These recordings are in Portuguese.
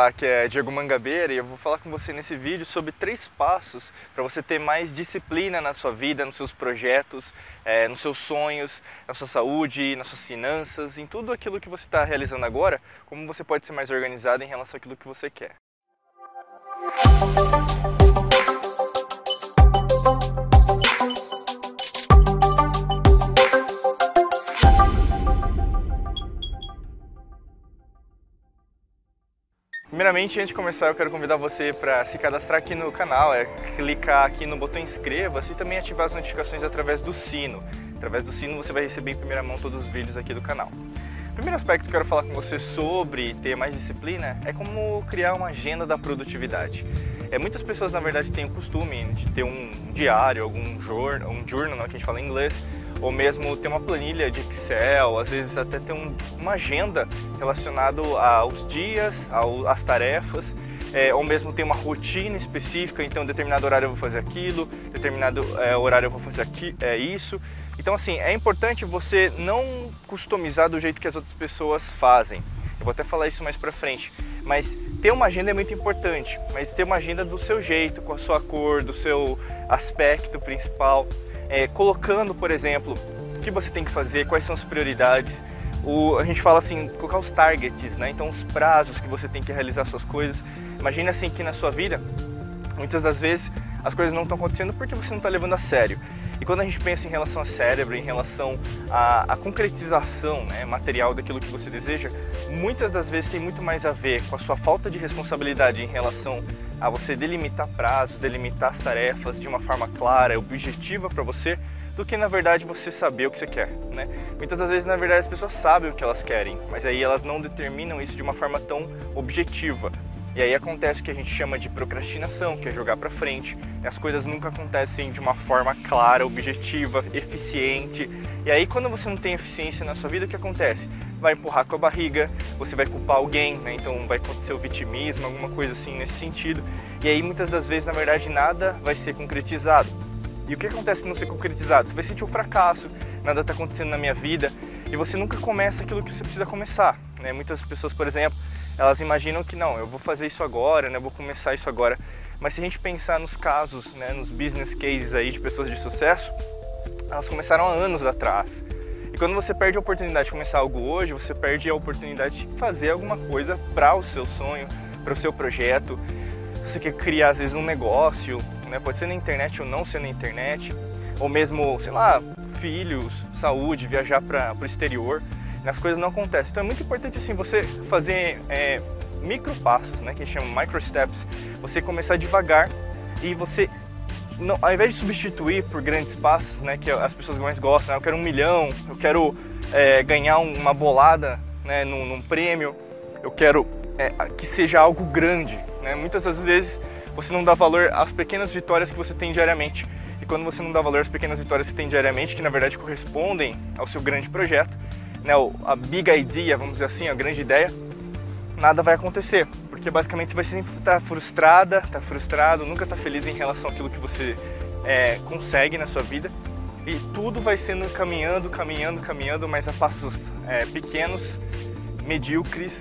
Olá, aqui é Diego Mangabeira e eu vou falar com você nesse vídeo sobre três passos para você ter mais disciplina na sua vida, nos seus projetos, é, nos seus sonhos, na sua saúde, nas suas finanças, em tudo aquilo que você está realizando agora, como você pode ser mais organizado em relação àquilo que você quer. Primeiramente, antes de começar, eu quero convidar você para se cadastrar aqui no canal, é clicar aqui no botão inscreva-se e também ativar as notificações através do sino. Através do sino você vai receber em primeira mão todos os vídeos aqui do canal. O primeiro aspecto que eu quero falar com você sobre ter mais disciplina é como criar uma agenda da produtividade. É, muitas pessoas, na verdade, têm o costume de ter um diário, algum journal, um journal, que a gente fala em inglês, ou mesmo ter uma planilha de Excel, às vezes até ter um, uma agenda relacionada aos dias, ao, às tarefas, é, ou mesmo ter uma rotina específica, então determinado horário eu vou fazer aquilo, determinado é, horário eu vou fazer aqui, é isso. Então assim, é importante você não customizar do jeito que as outras pessoas fazem. Eu vou até falar isso mais pra frente. Mas ter uma agenda é muito importante, mas ter uma agenda do seu jeito, com a sua cor, do seu aspecto principal é, colocando, por exemplo, o que você tem que fazer, quais são as prioridades. O, a gente fala assim, colocar os targets, né? Então os prazos que você tem que realizar suas coisas. Imagina assim que na sua vida, muitas das vezes as coisas não estão acontecendo porque você não está levando a sério. E quando a gente pensa em relação ao cérebro, em relação à, à concretização né, material daquilo que você deseja, muitas das vezes tem muito mais a ver com a sua falta de responsabilidade em relação a você delimitar prazos, delimitar as tarefas de uma forma clara, objetiva para você, do que na verdade você saber o que você quer, né? Muitas das vezes na verdade as pessoas sabem o que elas querem, mas aí elas não determinam isso de uma forma tão objetiva. E aí acontece o que a gente chama de procrastinação, que é jogar para frente. As coisas nunca acontecem de uma forma clara, objetiva, eficiente. E aí quando você não tem eficiência na sua vida, o que acontece? Vai empurrar com a barriga, você vai culpar alguém, né? então vai acontecer o vitimismo, alguma coisa assim nesse sentido. E aí muitas das vezes, na verdade, nada vai ser concretizado. E o que acontece se não ser concretizado? Você vai sentir um fracasso, nada está acontecendo na minha vida, e você nunca começa aquilo que você precisa começar. Né? Muitas pessoas, por exemplo, elas imaginam que não, eu vou fazer isso agora, né, eu vou começar isso agora. Mas se a gente pensar nos casos, né, nos business cases aí de pessoas de sucesso, elas começaram há anos atrás. E quando você perde a oportunidade de começar algo hoje, você perde a oportunidade de fazer alguma coisa para o seu sonho, para o seu projeto. Você quer criar às vezes um negócio, né, pode ser na internet ou não ser na internet, ou mesmo, sei lá, filhos, saúde, viajar para o exterior as coisas não acontecem. Então é muito importante assim você fazer é, micro passos, né, que chama micro steps. Você começar devagar e você não, ao invés de substituir por grandes passos, né, que as pessoas mais gostam, né, eu quero um milhão, eu quero é, ganhar uma bolada, né, num, num prêmio, eu quero é, que seja algo grande. Né? Muitas das vezes você não dá valor às pequenas vitórias que você tem diariamente. E quando você não dá valor às pequenas vitórias que tem diariamente, que na verdade correspondem ao seu grande projeto, né, a big idea, vamos dizer assim, a grande ideia, nada vai acontecer. Porque basicamente você vai sempre estar frustrada, estar frustrado, nunca estar feliz em relação àquilo que você é, consegue na sua vida. E tudo vai sendo caminhando, caminhando, caminhando, mas a passos é, pequenos, medíocres,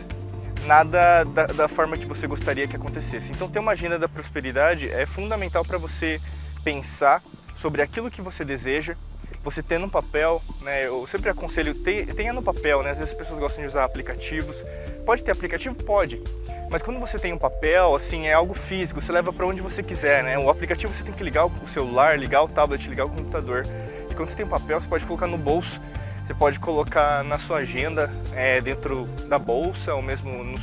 nada da, da, forma que você gostaria que acontecesse. Então, ter uma agenda da prosperidade é fundamental para você pensar sobre aquilo que você deseja, você ter no papel, né, eu sempre aconselho, tenha no papel, né, às vezes as pessoas gostam de usar aplicativos, pode ter aplicativo? Pode, mas quando você tem um papel, assim, é algo físico, você leva para onde você quiser, né, o aplicativo você tem que ligar o celular, ligar o tablet, ligar o computador, e quando você tem um papel, você pode colocar no bolso, você pode colocar na sua agenda, é, dentro da bolsa, ou mesmo, no, uh,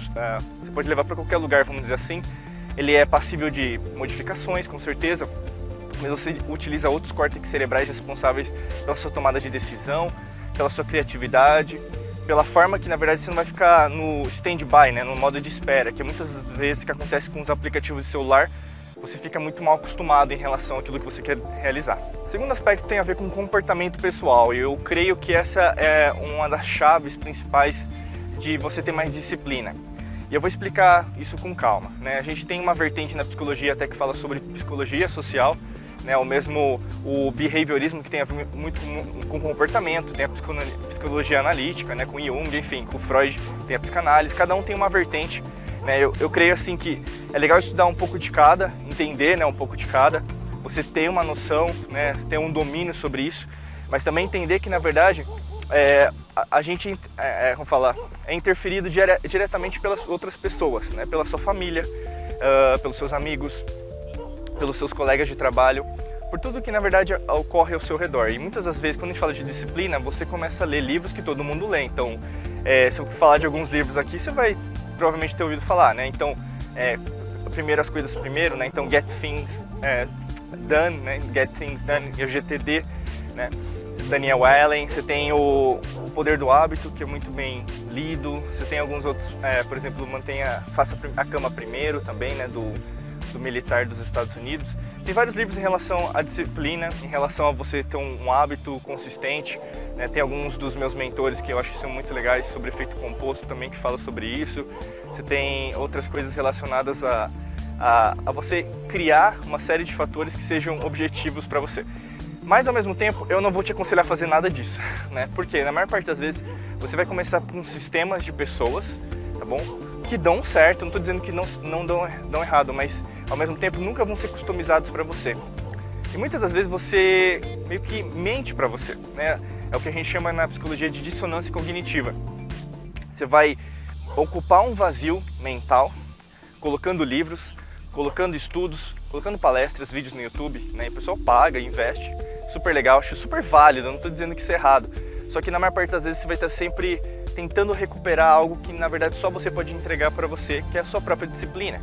você pode levar para qualquer lugar, vamos dizer assim, ele é passível de modificações, com certeza, mas você utiliza outros córtex cerebrais responsáveis pela sua tomada de decisão, pela sua criatividade, pela forma que na verdade você não vai ficar no stand-by, né, no modo de espera, que muitas vezes que acontece com os aplicativos de celular, você fica muito mal acostumado em relação àquilo que você quer realizar. O segundo aspecto tem a ver com comportamento pessoal, e eu creio que essa é uma das chaves principais de você ter mais disciplina. E eu vou explicar isso com calma. Né? A gente tem uma vertente na psicologia até que fala sobre psicologia social, né, o mesmo o behaviorismo que tem a ver muito com, com comportamento, tem a psicologia analítica, né, com Jung, enfim, com Freud tem a psicanálise, cada um tem uma vertente Né? Eu, eu creio assim que é legal estudar um pouco de cada, entender né, um pouco de cada, você ter uma noção, né, ter um domínio sobre isso, mas também entender que na verdade é, a, a, gente, é, é, falar, é interferido dire, diretamente pelas outras pessoas, né, pela sua família, uh, pelos seus amigos, pelos seus colegas de trabalho, por tudo que na verdade ocorre ao seu redor. E muitas das vezes, quando a gente fala de disciplina, você começa a ler livros que todo mundo lê. Então, é, se eu falar de alguns livros aqui, você vai provavelmente ter ouvido falar, né? Então, é, primeiro as coisas primeiro, né? Então, Get Things é, Done, né? Get Things Done, e o GTD, né? Daniel Allen, você tem o, o Poder do Hábito, que é muito bem lido, você tem alguns outros, é, por exemplo, Mantenha, Faça a Cama Primeiro também, né? Do, do militar dos Estados Unidos. Tem vários livros em relação à disciplina, em relação a você ter um, hábito consistente. Né? Tem alguns dos meus mentores que eu acho que são muito legais sobre efeito composto também, que falam sobre isso. Você tem outras coisas relacionadas a, a, a você criar uma série de fatores que sejam objetivos para você. Mas ao mesmo tempo, eu não vou te aconselhar a fazer nada disso, né? Porque na maior parte das vezes você vai começar com sistemas de pessoas, tá bom? Que dão certo, não estou dizendo que não, não dão, dão errado, mas ao mesmo tempo nunca vão ser customizados para você. E muitas das vezes você meio que mente para você, né? É o que a gente chama na psicologia de dissonância cognitiva. Você vai ocupar um vazio mental, colocando livros, colocando estudos, colocando palestras, vídeos no YouTube, né? E o pessoal paga, investe, super legal, acho super válido, não estou dizendo que isso é errado. Só que na maior parte das vezes você vai estar sempre tentando recuperar algo que na verdade só você pode entregar para você, que é a sua própria disciplina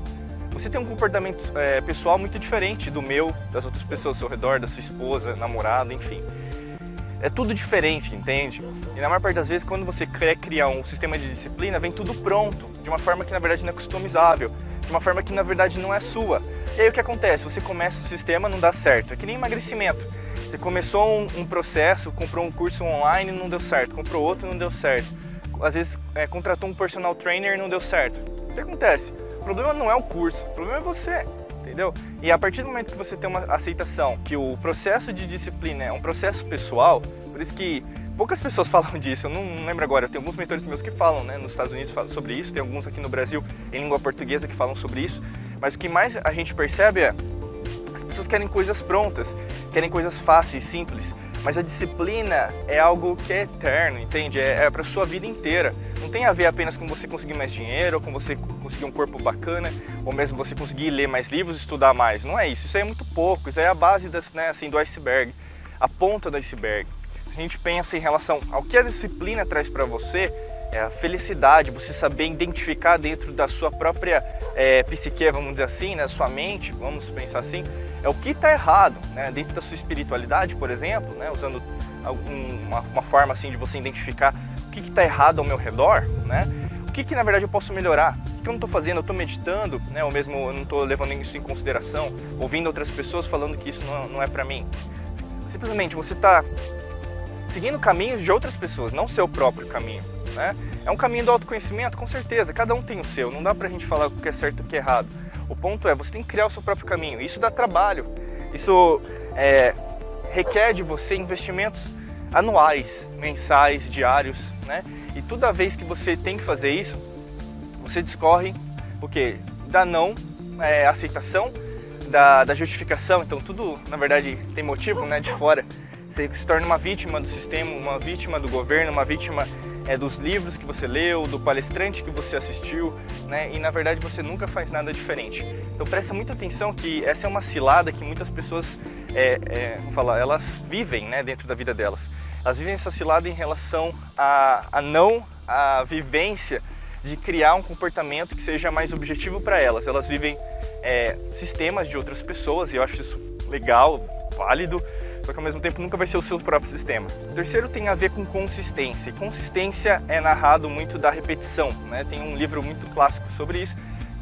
você tem um comportamento é, pessoal muito diferente do meu, das outras pessoas ao seu redor, da sua esposa, namorada, enfim. É tudo diferente, entende? E na maior parte das vezes, quando você quer criar um sistema de disciplina, vem tudo pronto, de uma forma que na verdade não é customizável, de uma forma que na verdade não é sua. E aí o que acontece? Você começa o sistema, não dá certo. É que nem emagrecimento. Você começou um, um processo, comprou um curso online não deu certo, comprou outro não deu certo. Às vezes é, contratou um personal trainer e não deu certo. O que acontece? O problema não é o curso, o problema é você, entendeu? E a partir do momento que você tem uma aceitação que o processo de disciplina é um processo pessoal, por isso que poucas pessoas falam disso, eu não lembro agora, tem alguns mentores meus que falam, né, nos Estados Unidos falam sobre isso, tem alguns aqui no Brasil em língua portuguesa que falam sobre isso, mas o que mais a gente percebe é as pessoas querem coisas prontas, querem coisas fáceis, simples, mas a disciplina é algo que é eterno, entende? É, é para sua vida inteira. Não tem a ver apenas com você conseguir mais dinheiro, ou com você conseguir um corpo bacana, ou mesmo você conseguir ler mais livros, estudar mais. Não é isso. Isso aí é muito pouco. Isso aí é a base das, né, assim, do iceberg, a ponta do iceberg. A gente pensa em relação ao que a disciplina traz para você, é a felicidade, você saber identificar dentro da sua própria é, psique, vamos dizer assim, né, sua mente, vamos pensar assim, é o que está errado, né, dentro da sua espiritualidade, por exemplo, né, usando uma, forma assim de você identificar o que está errado ao meu redor, né, o que, que na verdade eu posso melhorar, o que eu não estou fazendo, eu estou meditando, né, ou mesmo eu não estou levando isso em consideração, ouvindo outras pessoas falando que isso não, não é para mim. Simplesmente você está seguindo caminhos de outras pessoas, não seu próprio caminho. Né? É um caminho do autoconhecimento, com certeza, cada um tem o seu, não dá pra gente falar o que é certo e o que é errado. O ponto é, você tem que criar o seu próprio caminho, isso dá trabalho, isso é, requer de você investimentos anuais, mensais, diários, né? E toda vez que você tem que fazer isso, você discorre o que? Da não é, aceitação, da, da justificação, então tudo na verdade tem motivo né, de fora. Você se torna uma vítima do sistema, uma vítima do governo, uma vítima é, dos livros que você leu, do palestrante que você assistiu, né? E na verdade você nunca faz nada diferente. Então presta muita atenção que essa é uma cilada que muitas pessoas, é, é, falar, elas vivem, né, dentro da vida delas. Elas vivem essa cilada em relação a, a não a vivência de criar um comportamento que seja mais objetivo para elas. Elas vivem é, sistemas de outras pessoas e eu acho isso legal, válido, só que ao mesmo tempo nunca vai ser o seu próprio sistema. O terceiro tem a ver com consistência. E consistência é narrado muito da repetição, né? Tem um livro muito clássico sobre isso,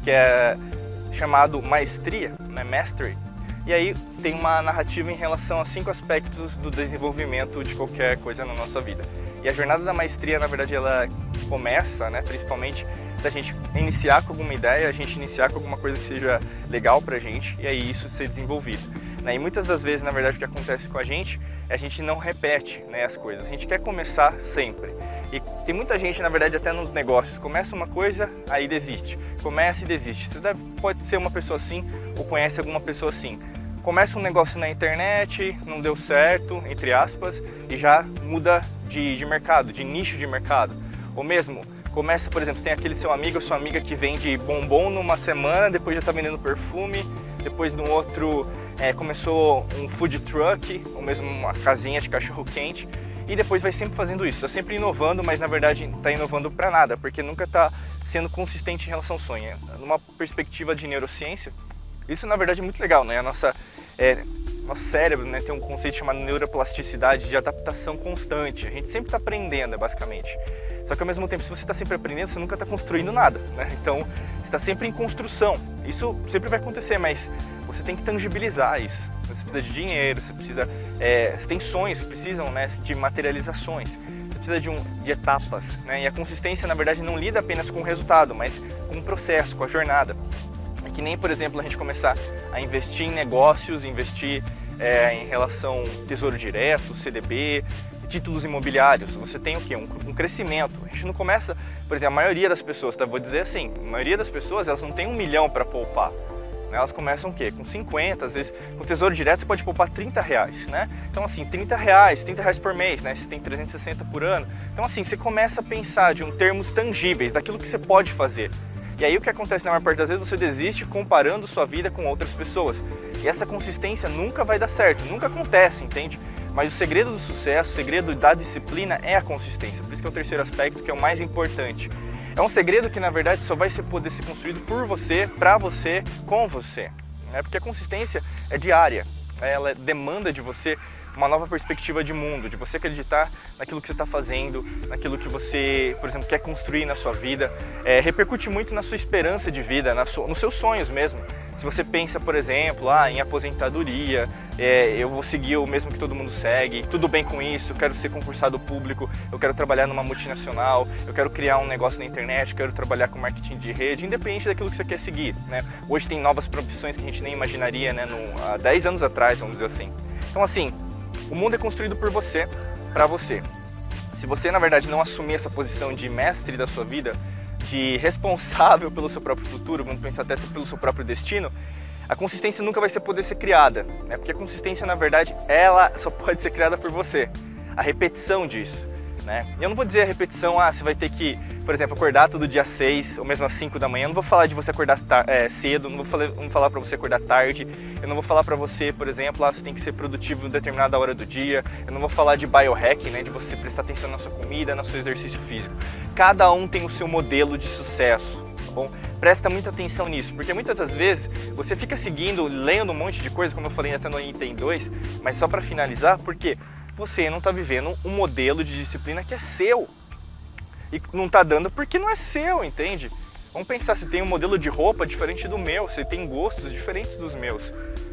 que é chamado Maestria, né? Mastery. E aí tem uma narrativa em relação a cinco aspectos do desenvolvimento de qualquer coisa na nossa vida. E a jornada da maestria, na verdade, ela começa, né, principalmente da gente iniciar com alguma ideia, a gente iniciar com alguma coisa que seja legal pra gente e aí isso ser desenvolvido. Né? E muitas das vezes, na verdade, o que acontece com a gente é a gente não repete né, as coisas. A gente quer começar sempre. E tem muita gente, na verdade, até nos negócios, começa uma coisa, aí desiste. Começa e desiste. Você deve, pode ser uma pessoa assim ou conhece alguma pessoa assim. Começa um negócio na internet, não deu certo, entre aspas, e já muda de, de mercado, de nicho de mercado. Ou mesmo, começa, por exemplo, tem aquele seu amigo ou sua amiga que vende bombom numa semana, depois já está vendendo perfume, depois no outro é, começou um food truck, ou mesmo uma casinha de cachorro quente e depois vai sempre fazendo isso, está sempre inovando, mas na verdade está inovando para nada, porque nunca está sendo consistente em relação ao sonho. Numa perspectiva de neurociência, isso na verdade é muito legal, né? A nossa, é, nosso cérebro né, tem um conceito chamado neuroplasticidade de adaptação constante. A gente sempre está aprendendo, basicamente. Só que ao mesmo tempo, se você está sempre aprendendo, você nunca está construindo nada, né? Então, você está sempre em construção. Isso sempre vai acontecer, mas você tem que tangibilizar isso. Você precisa de dinheiro, você precisa. É, você tem sonhos que precisam né, de materializações. Você precisa de, um, de etapas. Né? E a consistência, na verdade, não lida apenas com o resultado, mas com o processo, com a jornada. É que nem, por exemplo, a gente começar a investir em negócios, investir é, em relação tesouro direto, CDB, títulos imobiliários. Você tem o quê? Um, um, crescimento. A gente não começa, por exemplo, a maioria das pessoas, tá? vou dizer assim, a maioria das pessoas elas não tem um milhão para poupar. Né? Elas começam o quê? Com 50, às vezes com tesouro direto você pode poupar 30 reais, né? Então assim, 30 reais, 30 reais por mês, né? Você tem 360 por ano. Então assim, você começa a pensar de um termos tangíveis, daquilo que você pode fazer. E aí o que acontece na maior parte das vezes, você desiste comparando sua vida com outras pessoas. E essa consistência nunca vai dar certo, nunca acontece, entende? Mas o segredo do sucesso, o segredo da disciplina é a consistência. Por isso que é o terceiro aspecto que é o mais importante. É um segredo que na verdade só vai ser, poder ser construído por você, para você, com você. Né? Porque a consistência é diária, ela demanda de você uma nova perspectiva de mundo, de você acreditar naquilo que você está fazendo, naquilo que você, por exemplo, quer construir na sua vida. É, repercute muito na sua esperança de vida, na sua, nos seus sonhos mesmo. Se você pensa, por exemplo, ah, em aposentadoria, é, eu vou seguir o mesmo que todo mundo segue, tudo bem com isso, eu quero ser concursado público, eu quero trabalhar numa multinacional, eu quero criar um negócio na internet, quero trabalhar com marketing de rede, independente daquilo que você quer seguir. Né? Hoje tem novas profissões que a gente nem imaginaria né, no, há 10 anos atrás, vamos dizer assim. Então, assim, o mundo é construído por você, para você. Se você, na verdade, não assumir essa posição de mestre da sua vida, de responsável pelo seu próprio futuro, vamos pensar até pelo seu próprio destino, a consistência nunca vai ser poder ser criada, né? Porque a consistência, na verdade, ela só pode ser criada por você. A repetição disso, né? Eu não vou dizer a repetição, ah, você vai ter que, por exemplo, acordar todo dia 6 ou mesmo às 5 da manhã. Eu não vou falar de você acordar é, cedo, não vou falar, falar para você acordar tarde. Eu não vou falar para você, por exemplo, ah, você tem que ser produtivo em determinada hora do dia. Eu não vou falar de biohacking, né, de você prestar atenção na sua comida, no seu exercício físico. Cada um tem o seu modelo de sucesso, tá bom? Presta muita atenção nisso, porque muitas das vezes você fica seguindo, lendo um monte de coisa, como eu falei até no item 2, mas só para finalizar, porque você não está vivendo um modelo de disciplina que é seu. E não está dando porque não é seu, entende? Vamos pensar, se tem um modelo de roupa diferente do meu, você tem gostos diferentes dos meus.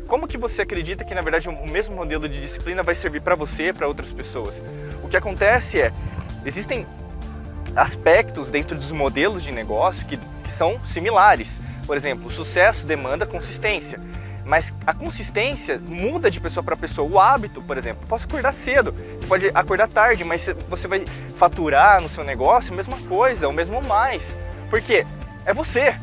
Como que você acredita que na verdade o mesmo modelo de disciplina vai servir para você e para outras pessoas? O que acontece é, existem aspectos dentro dos modelos de negócio que são similares. Por exemplo, o sucesso demanda consistência. Mas a consistência muda de pessoa para pessoa. O hábito, por exemplo, posso acordar cedo, você pode acordar tarde, mas você vai faturar no seu negócio a mesma coisa, ou mesmo mais. Porque é você.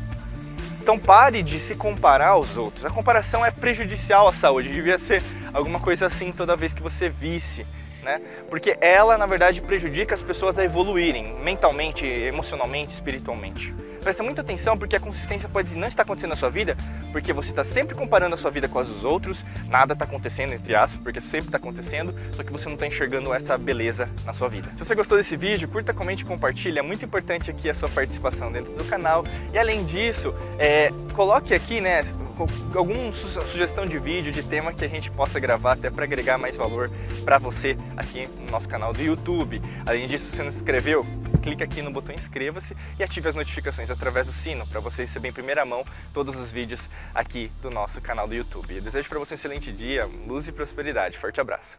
Então pare de se comparar aos outros. A comparação é prejudicial à saúde. Devia ser alguma coisa assim toda vez que você visse né? Porque ela, na verdade, prejudica as pessoas a evoluírem mentalmente, emocionalmente, espiritualmente. Presta muita atenção porque a consistência pode não estar acontecendo na sua vida, porque você está sempre comparando a sua vida com as dos outros, nada está acontecendo, entre aspas, porque sempre está acontecendo, só que você não está enxergando essa beleza na sua vida. Se você gostou desse vídeo, curta, comente e compartilhe, é muito importante aqui a sua participação dentro do canal. E além disso, é, coloque aqui, né, alguma sugestão de vídeo, de tema que a gente possa gravar até para agregar mais valor para você aqui no nosso canal do YouTube. Além disso, se não se inscreveu, clique aqui no botão inscreva-se e ative as notificações através do sino para você receber em primeira mão todos os vídeos aqui do nosso canal do YouTube. Eu desejo para você um excelente dia, luz e prosperidade. Forte abraço.